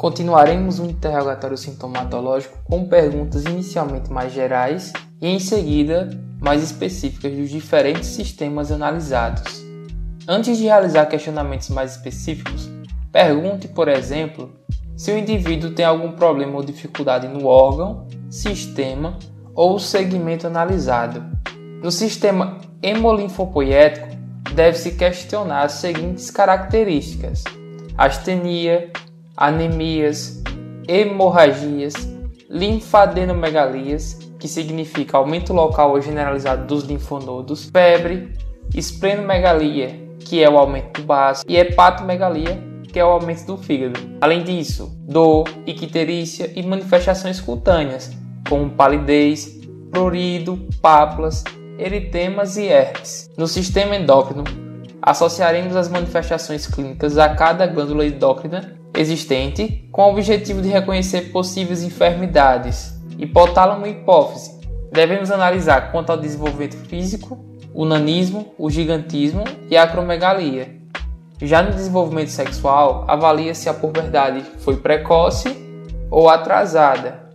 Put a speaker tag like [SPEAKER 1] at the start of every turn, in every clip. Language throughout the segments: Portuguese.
[SPEAKER 1] Continuaremos o interrogatório sintomatológico com perguntas inicialmente mais gerais e em seguida mais específicas dos diferentes sistemas analisados. Antes de realizar questionamentos mais específicos, pergunte, por exemplo, se o indivíduo tem algum problema ou dificuldade no órgão, sistema ou segmento analisado. No sistema hemolinfopoético, deve-se questionar as seguintes características: astenia, anemias, hemorragias, linfadenomegalias, que significa aumento local ou generalizado dos linfonodos, febre, esplenomegalia, que é o aumento do baço, e hepatomegalia, que é o aumento do fígado. Além disso, dor, icterícia e manifestações cutâneas, como palidez, prurido, pápulas, eritemas e herpes. No sistema endócrino, associaremos as manifestações clínicas a cada glândula endócrina existente com o objetivo de reconhecer possíveis enfermidades. Hipotálamo e hipófise. Devemos analisar quanto ao desenvolvimento físico, o nanismo, o gigantismo e a acromegalia. Já no desenvolvimento sexual, avalia se a puberdade foi precoce ou atrasada.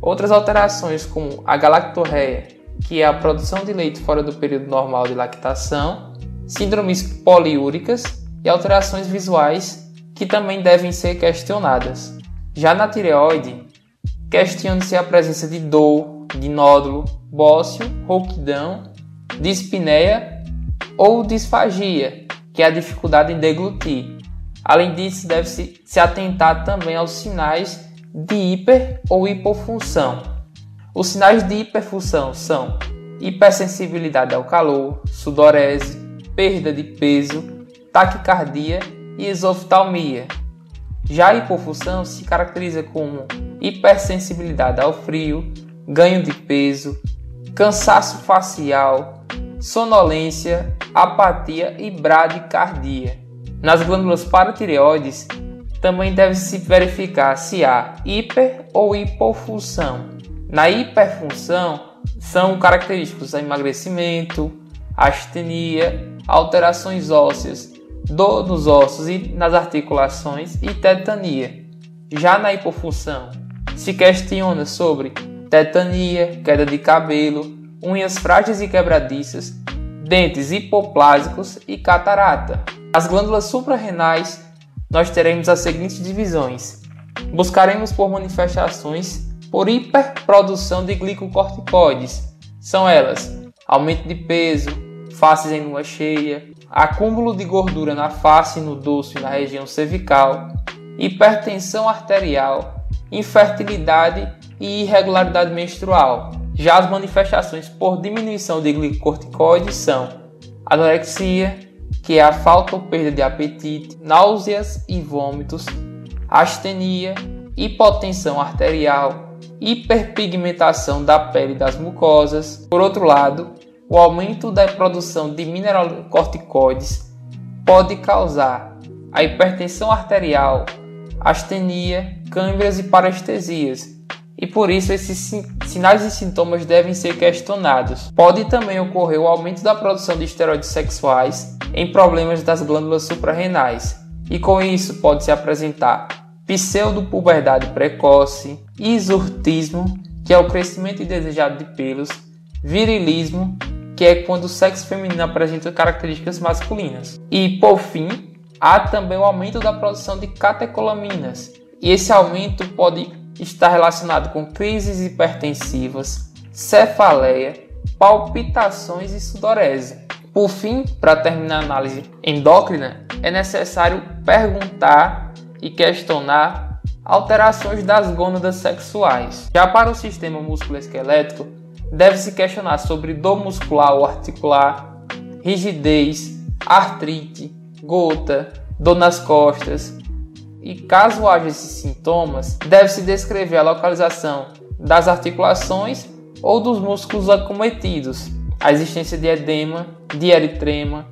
[SPEAKER 1] Outras alterações, como a galactorreia, que é a produção de leite fora do período normal de lactação, síndromes poliúricas e alterações visuais que também devem ser questionadas. Já na tireoide, questione-se a presença de dor, de nódulo, bócio, rouquidão, dispneia ou disfagia, que é a dificuldade em deglutir. Além disso, deve-se se atentar também aos sinais de hiper ou hipofunção. Os sinais de hiperfunção são hipersensibilidade ao calor, sudorese, perda de peso, taquicardia e exoftalmia. Já a hipofunção se caracteriza como hipersensibilidade ao frio, ganho de peso, cansaço facial, sonolência, apatia e bradicardia. Nas glândulas paratireoides também deve-se verificar se há hiper ou hipofunção. Na hiperfunção são característicos emagrecimento, astenia, alterações ósseas, dor nos ossos e nas articulações e tetania. Já na hipofunção, se questiona sobre tetania, queda de cabelo, unhas frágeis e quebradiças, dentes hipoplásicos e catarata. As glândulas suprarrenais, nós teremos as seguintes divisões. Buscaremos por manifestações por hiperprodução de glicocorticoides. São elas: aumento de peso, faces em lua cheia, acúmulo de gordura na face, no dorso e na região cervical, hipertensão arterial, infertilidade e irregularidade menstrual. Já as manifestações por diminuição de glicocorticoides são anorexia, que é a falta ou perda de apetite, náuseas e vômitos, astenia, hipotensão arterial, hiperpigmentação da pele e das mucosas. Por outro lado, o aumento da produção de mineralocorticoides pode causar a hipertensão arterial, astenia, câimbras e parestesias, e por isso esses sinais e sintomas devem ser questionados. Pode também ocorrer o aumento da produção de esteroides sexuais em problemas das glândulas suprarrenais, e com isso pode se apresentar pseudopuberdade precoce, isurtismo, que é o crescimento indesejado de pelos, virilismo que é quando o sexo feminino apresenta características masculinas. E, por fim, há também o aumento da produção de catecolaminas. E esse aumento pode estar relacionado com crises hipertensivas, cefaleia, palpitações e sudorese. Por fim, para terminar a análise endócrina, é necessário perguntar e questionar alterações das gônadas sexuais. Já para o sistema musculoesquelético, deve-se questionar sobre dor muscular ou articular, rigidez, artrite, gota, dor nas costas. E caso haja esses sintomas, deve-se descrever a localização das articulações ou dos músculos acometidos, a existência de edema, de eritrema,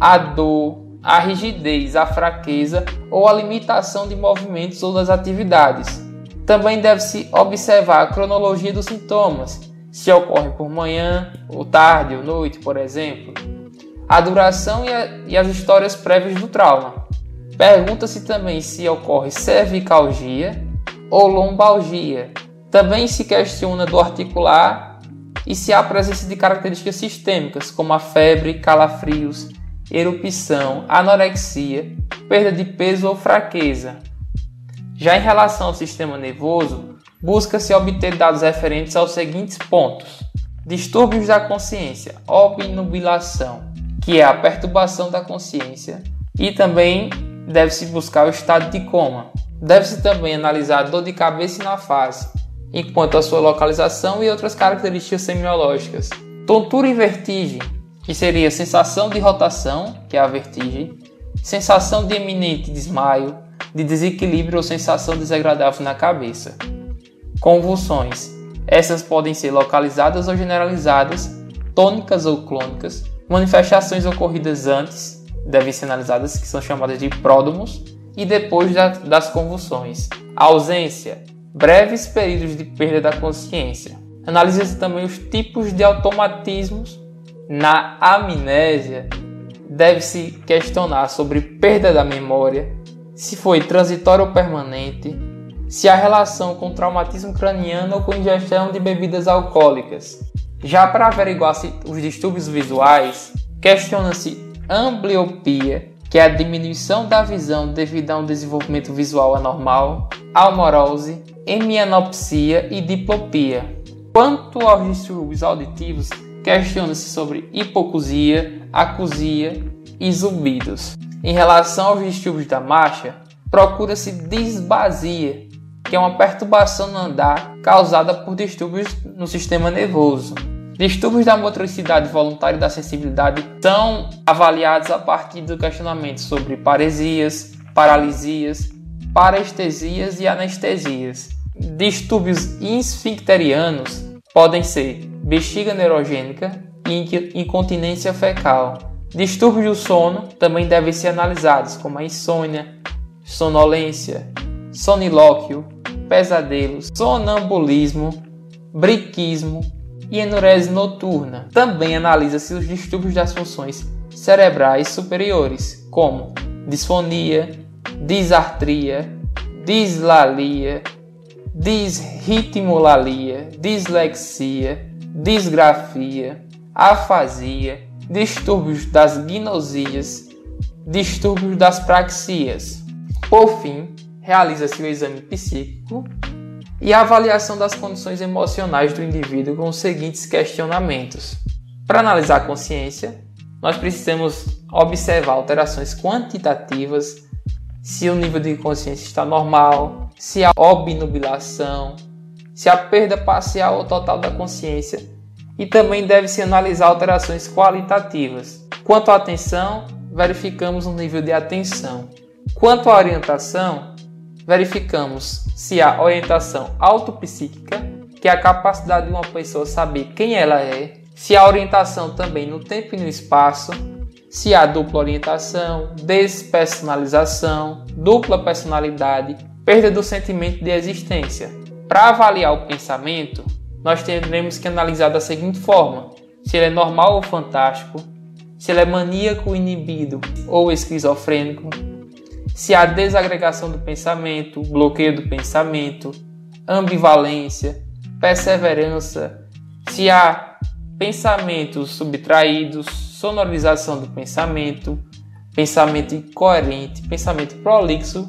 [SPEAKER 1] a dor, a rigidez, a fraqueza ou a limitação de movimentos ou das atividades. Também deve-se observar a cronologia dos sintomas, se ocorre por manhã, ou tarde, ou noite, por exemplo, a duração e, a, e as histórias prévias do trauma. Pergunta-se também se ocorre cervicalgia ou lombalgia. Também se questiona do articular e se há presença de características sistêmicas, como a febre, calafrios, erupção, anorexia, perda de peso ou fraqueza. Já em relação ao sistema nervoso, busca-se obter dados referentes aos seguintes pontos: distúrbios da consciência, obnubilação, que é a perturbação da consciência, e também deve-se buscar o estado de coma. Deve-se também analisar a dor de cabeça na face, enquanto a sua localização e outras características semiológicas. Tontura e vertigem, que seria sensação de rotação, que é a vertigem, sensação de eminente desmaio, de desequilíbrio ou sensação desagradável na cabeça. Convulsões. Essas podem ser localizadas ou generalizadas, tônicas ou clônicas, manifestações ocorridas antes, devem ser analisadas, que são chamadas de pródomos, e depois da, das convulsões. ausência, breves períodos de perda da consciência. Analisa-se também os tipos de automatismos. Na amnésia, deve-se questionar sobre perda da memória, se foi transitória ou permanente, se há relação com traumatismo craniano ou com ingestão de bebidas alcoólicas. Já para averiguar os distúrbios visuais, questiona-se ambliopia, que é a diminuição da visão devido a um desenvolvimento visual anormal, almorose, hemianopsia e diplopia. Quanto aos distúrbios auditivos, questiona-se sobre hipocusia, acusia e zumbidos. Em relação aos distúrbios da marcha, procura-se disbasia, que é uma perturbação no andar causada por distúrbios no sistema nervoso. Distúrbios da motricidade voluntária e da sensibilidade são avaliados a partir do questionamento sobre paresias, paralisias, parestesias e anestesias. Distúrbios esfincterianos podem ser bexiga neurogênica e incontinência fecal. Distúrbios do sono também devem ser analisados, como a insônia, sonolência, sonilóquio, pesadelos, sonambulismo, briquismo, e enurese noturna. Também analisa-se os distúrbios das funções cerebrais superiores, como disfonia, disartria, dislalia, disritmolalia, dislexia, disgrafia, afasia, distúrbios das gnosias, distúrbios das praxias. Por fim, realiza-se o exame psíquico e a avaliação das condições emocionais do indivíduo com os seguintes questionamentos. Para analisar a consciência, nós precisamos observar alterações quantitativas, se o nível de consciência está normal, se há obnubilação, se há perda parcial ou total da consciência, e também deve-se analisar alterações qualitativas. Quanto à atenção, verificamos o nível de atenção. Quanto à orientação, verificamos se há orientação autopsíquica, que é a capacidade de uma pessoa saber quem ela é, se há orientação também no tempo e no espaço, se há dupla orientação, despersonalização, dupla personalidade, perda do sentimento de existência. Para avaliar o pensamento, nós teremos que analisar da seguinte forma: se ele é normal ou fantástico, se ele é maníaco, inibido ou esquizofrênico, se há desagregação do pensamento, bloqueio do pensamento, ambivalência, perseverança, se há pensamentos subtraídos, sonorização do pensamento, pensamento incoerente, pensamento prolixo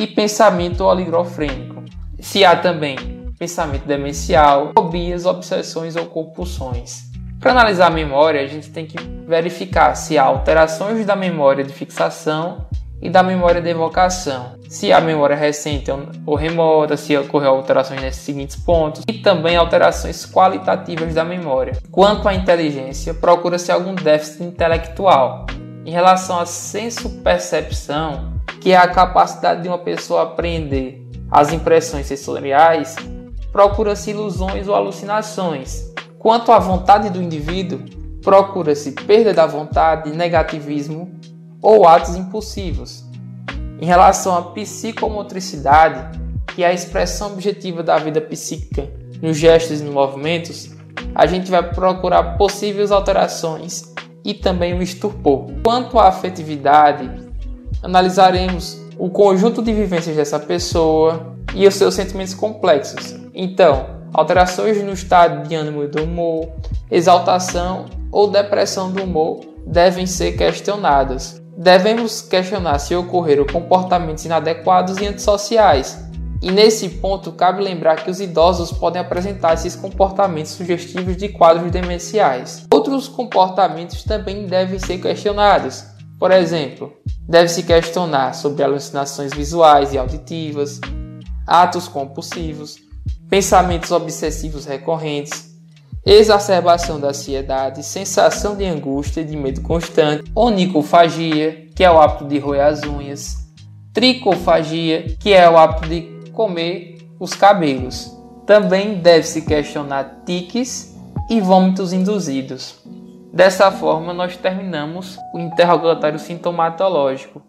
[SPEAKER 1] e pensamento oligofrênico. Se há também pensamento demencial, fobias, obsessões ou compulsões. Para analisar a memória, a gente tem que verificar se há alterações da memória de fixação e da memória de evocação. Se a memória recente ou remota, se ocorreu alterações nesses seguintes pontos, e também alterações qualitativas da memória. Quanto à inteligência, procura-se algum déficit intelectual. Em relação à senso-percepção, que é a capacidade de uma pessoa aprender as impressões sensoriais, procura-se ilusões ou alucinações. Quanto à vontade do indivíduo, procura-se perda da vontade, negativismo, ou atos impulsivos. Em relação à psicomotricidade, que é a expressão objetiva da vida psíquica nos gestos e nos movimentos, a gente vai procurar possíveis alterações e também o estupor. Quanto à afetividade, Analisaremos o conjunto de vivências dessa pessoa e os seus sentimentos complexos. Então, alterações no estado de ânimo e do humor, exaltação ou depressão do humor devem ser questionadas. Devemos questionar se ocorreram comportamentos inadequados e antissociais. E nesse ponto, cabe lembrar que os idosos podem apresentar esses comportamentos sugestivos de quadros demenciais. Outros comportamentos também devem ser questionados. Por exemplo, deve-se questionar sobre alucinações visuais e auditivas, atos compulsivos, pensamentos obsessivos recorrentes, exacerbação da ansiedade, sensação de angústia e de medo constante, onicofagia, que é o hábito de roer as unhas, tricofagia, que é o hábito de comer os cabelos. Também deve-se questionar tiques e vômitos induzidos. Dessa forma, nós terminamos o interrogatório sintomatológico.